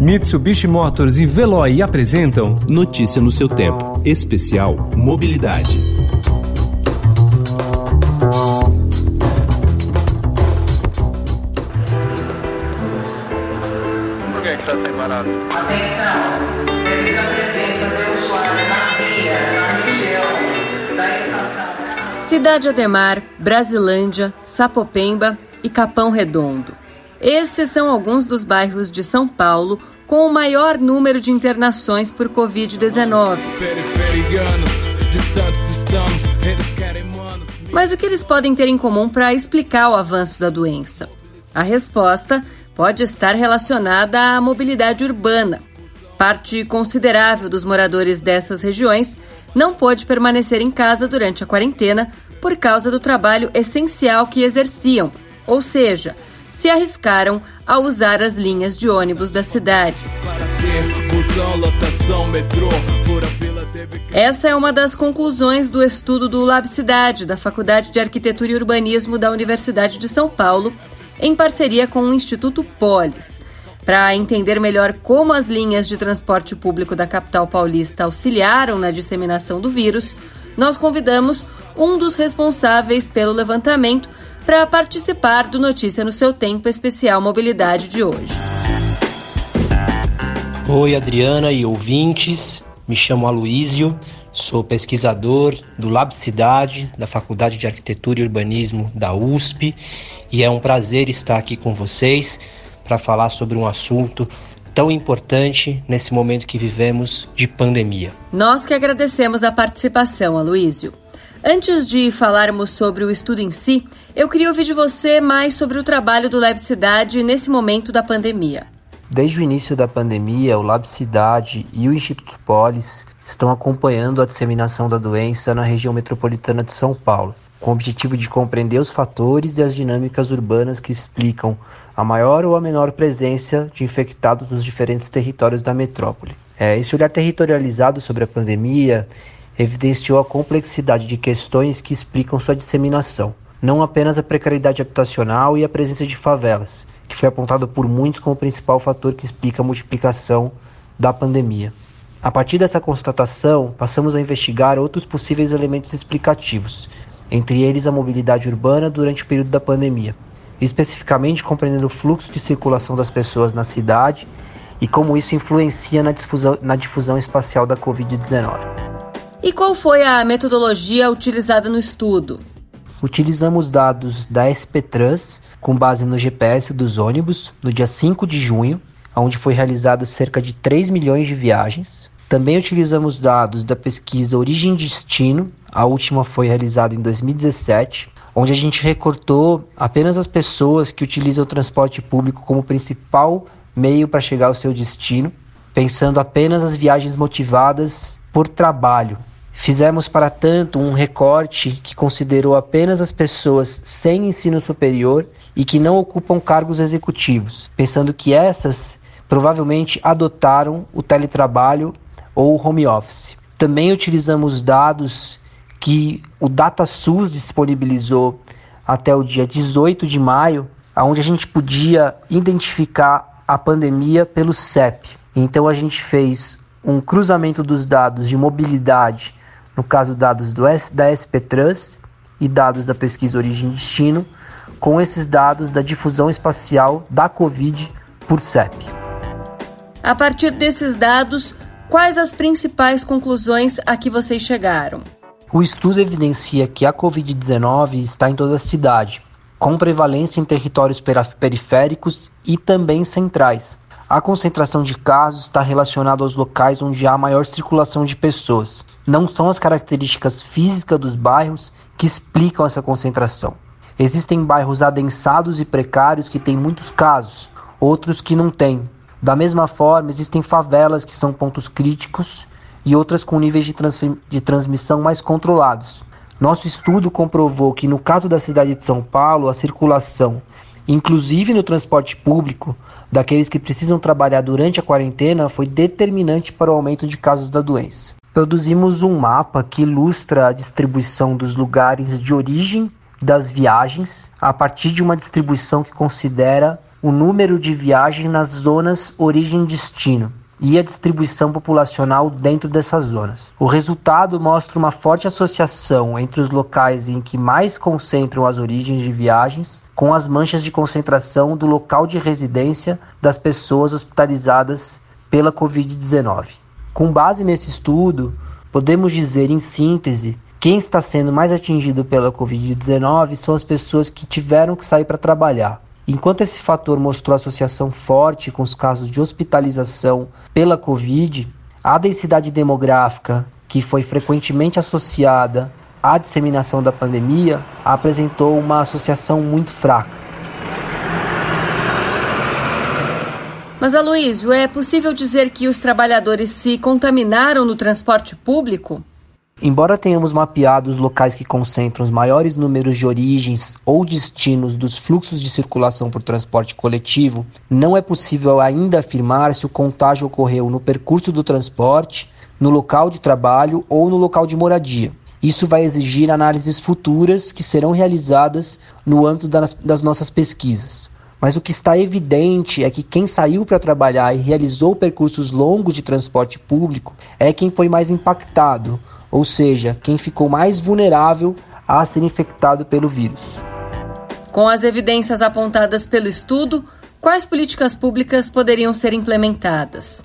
Mitsubishi Motors e Veloy apresentam Notícia no seu tempo, especial Mobilidade. Por que está sem barato? Atenção, devido à presença de usuários na via, na região da estação. Cidade Ademar, Brasilândia, Sapopemba e Capão Redondo. Esses são alguns dos bairros de São Paulo com o maior número de internações por Covid-19. Mas o que eles podem ter em comum para explicar o avanço da doença? A resposta pode estar relacionada à mobilidade urbana. Parte considerável dos moradores dessas regiões não pôde permanecer em casa durante a quarentena por causa do trabalho essencial que exerciam, ou seja, se arriscaram a usar as linhas de ônibus da cidade. Essa é uma das conclusões do estudo do Lab Cidade, da Faculdade de Arquitetura e Urbanismo da Universidade de São Paulo, em parceria com o Instituto Polis. Para entender melhor como as linhas de transporte público da capital paulista auxiliaram na disseminação do vírus, nós convidamos um dos responsáveis pelo levantamento para participar do Notícia no seu Tempo Especial Mobilidade de hoje. Oi, Adriana e ouvintes. Me chamo Aloísio, sou pesquisador do Lab Cidade, da Faculdade de Arquitetura e Urbanismo da USP, e é um prazer estar aqui com vocês para falar sobre um assunto tão importante nesse momento que vivemos de pandemia. Nós que agradecemos a participação, Aloísio. Antes de falarmos sobre o estudo em si, eu queria ouvir de você mais sobre o trabalho do Lab Cidade nesse momento da pandemia. Desde o início da pandemia, o Lab Cidade e o Instituto Polis estão acompanhando a disseminação da doença na região metropolitana de São Paulo, com o objetivo de compreender os fatores e as dinâmicas urbanas que explicam a maior ou a menor presença de infectados nos diferentes territórios da metrópole. É, esse olhar territorializado sobre a pandemia evidenciou a complexidade de questões que explicam sua disseminação, não apenas a precariedade habitacional e a presença de favelas, que foi apontado por muitos como o principal fator que explica a multiplicação da pandemia. A partir dessa constatação, passamos a investigar outros possíveis elementos explicativos, entre eles a mobilidade urbana durante o período da pandemia, especificamente compreendendo o fluxo de circulação das pessoas na cidade e como isso influencia na difusão, na difusão espacial da Covid-19. E qual foi a metodologia utilizada no estudo? Utilizamos dados da SPTrans com base no GPS dos ônibus no dia 5 de junho, onde foi realizado cerca de 3 milhões de viagens. Também utilizamos dados da pesquisa Origem e Destino, a última foi realizada em 2017, onde a gente recortou apenas as pessoas que utilizam o transporte público como principal meio para chegar ao seu destino, pensando apenas as viagens motivadas por trabalho. Fizemos, para tanto, um recorte que considerou apenas as pessoas sem ensino superior e que não ocupam cargos executivos, pensando que essas provavelmente adotaram o teletrabalho ou o home office. Também utilizamos dados que o DataSUS disponibilizou até o dia 18 de maio, onde a gente podia identificar a pandemia pelo CEP. Então a gente fez um cruzamento dos dados de mobilidade, no caso dados do S, da SPTrans e dados da pesquisa Origem e Destino, com esses dados da difusão espacial da Covid por CEP. A partir desses dados, quais as principais conclusões a que vocês chegaram? O estudo evidencia que a Covid-19 está em toda a cidade, com prevalência em territórios periféricos e também centrais. A concentração de casos está relacionada aos locais onde há maior circulação de pessoas. Não são as características físicas dos bairros que explicam essa concentração. Existem bairros adensados e precários que têm muitos casos, outros que não têm. Da mesma forma, existem favelas que são pontos críticos e outras com níveis de, de transmissão mais controlados. Nosso estudo comprovou que, no caso da cidade de São Paulo, a circulação, inclusive no transporte público, daqueles que precisam trabalhar durante a quarentena foi determinante para o aumento de casos da doença. Produzimos um mapa que ilustra a distribuição dos lugares de origem das viagens a partir de uma distribuição que considera o número de viagens nas zonas origem-destino e a distribuição populacional dentro dessas zonas. O resultado mostra uma forte associação entre os locais em que mais concentram as origens de viagens com as manchas de concentração do local de residência das pessoas hospitalizadas pela Covid-19. Com base nesse estudo, podemos dizer em síntese quem está sendo mais atingido pela Covid-19 são as pessoas que tiveram que sair para trabalhar. Enquanto esse fator mostrou associação forte com os casos de hospitalização pela Covid, a densidade demográfica, que foi frequentemente associada à disseminação da pandemia, apresentou uma associação muito fraca. Mas, Aloysio, é possível dizer que os trabalhadores se contaminaram no transporte público? Embora tenhamos mapeado os locais que concentram os maiores números de origens ou destinos dos fluxos de circulação por transporte coletivo, não é possível ainda afirmar se o contágio ocorreu no percurso do transporte, no local de trabalho ou no local de moradia. Isso vai exigir análises futuras que serão realizadas no âmbito das, das nossas pesquisas. Mas o que está evidente é que quem saiu para trabalhar e realizou percursos longos de transporte público é quem foi mais impactado, ou seja, quem ficou mais vulnerável a ser infectado pelo vírus. Com as evidências apontadas pelo estudo, quais políticas públicas poderiam ser implementadas?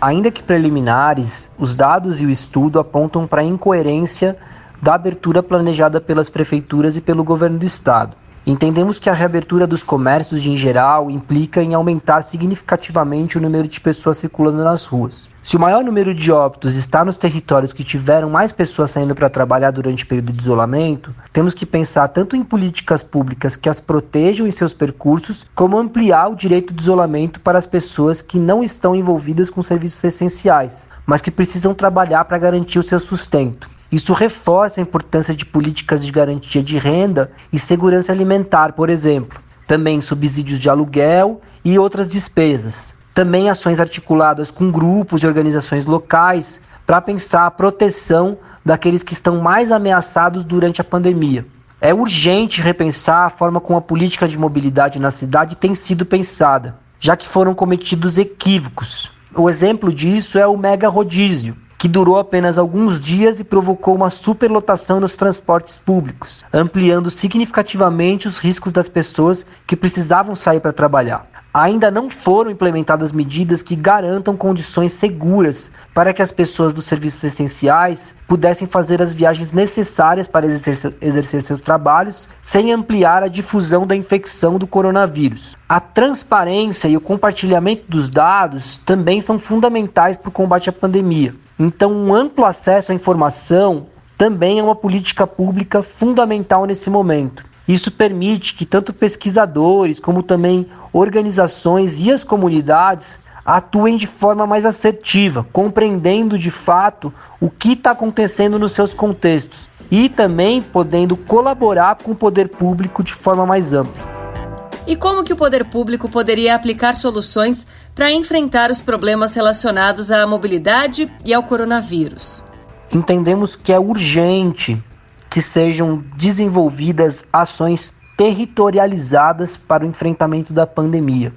Ainda que preliminares, os dados e o estudo apontam para a incoerência da abertura planejada pelas prefeituras e pelo governo do estado. Entendemos que a reabertura dos comércios em geral implica em aumentar significativamente o número de pessoas circulando nas ruas. Se o maior número de óbitos está nos territórios que tiveram mais pessoas saindo para trabalhar durante o período de isolamento, temos que pensar tanto em políticas públicas que as protejam em seus percursos, como ampliar o direito de isolamento para as pessoas que não estão envolvidas com serviços essenciais, mas que precisam trabalhar para garantir o seu sustento. Isso reforça a importância de políticas de garantia de renda e segurança alimentar, por exemplo. Também subsídios de aluguel e outras despesas. Também ações articuladas com grupos e organizações locais para pensar a proteção daqueles que estão mais ameaçados durante a pandemia. É urgente repensar a forma como a política de mobilidade na cidade tem sido pensada, já que foram cometidos equívocos. O exemplo disso é o mega rodízio, que durou apenas alguns dias e provocou uma superlotação nos transportes públicos, ampliando significativamente os riscos das pessoas que precisavam sair para trabalhar. Ainda não foram implementadas medidas que garantam condições seguras para que as pessoas dos serviços essenciais pudessem fazer as viagens necessárias para exercer, exercer seus trabalhos, sem ampliar a difusão da infecção do coronavírus. A transparência e o compartilhamento dos dados também são fundamentais para o combate à pandemia. Então, um amplo acesso à informação também é uma política pública fundamental nesse momento. Isso permite que tanto pesquisadores como também organizações e as comunidades atuem de forma mais assertiva, compreendendo de fato o que está acontecendo nos seus contextos e também podendo colaborar com o poder público de forma mais ampla. E como que o poder público poderia aplicar soluções para enfrentar os problemas relacionados à mobilidade e ao coronavírus? Entendemos que é urgente que sejam desenvolvidas ações territorializadas para o enfrentamento da pandemia.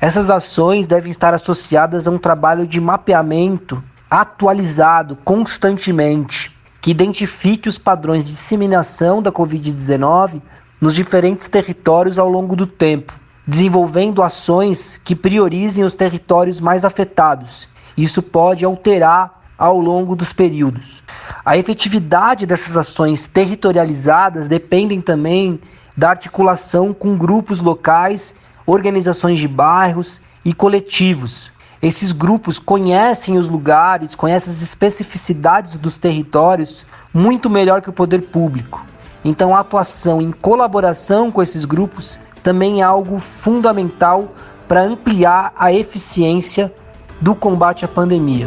Essas ações devem estar associadas a um trabalho de mapeamento atualizado constantemente, que identifique os padrões de disseminação da Covid-19 nos diferentes territórios ao longo do tempo, desenvolvendo ações que priorizem os territórios mais afetados. Isso pode alterar ao longo dos períodos. A efetividade dessas ações territorializadas dependem também da articulação com grupos locais, organizações de bairros e coletivos. Esses grupos conhecem os lugares, conhecem as especificidades dos territórios muito melhor que o poder público. Então, a atuação em colaboração com esses grupos também é algo fundamental para ampliar a eficiência do combate à pandemia.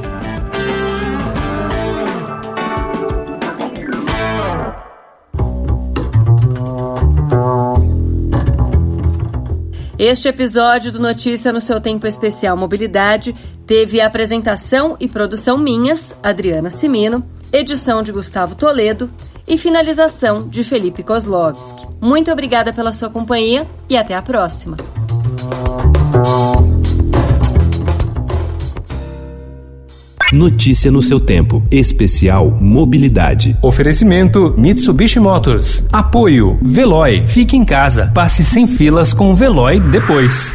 Este episódio do Notícia no seu tempo especial Mobilidade teve apresentação e produção minhas, Adriana Simino, edição de Gustavo Toledo e finalização de Felipe Kozlovski. Muito obrigada pela sua companhia e até a próxima. Notícia no seu tempo. Especial Mobilidade. Oferecimento Mitsubishi Motors. Apoio Veloy. Fique em casa. Passe sem filas com o Veloy depois.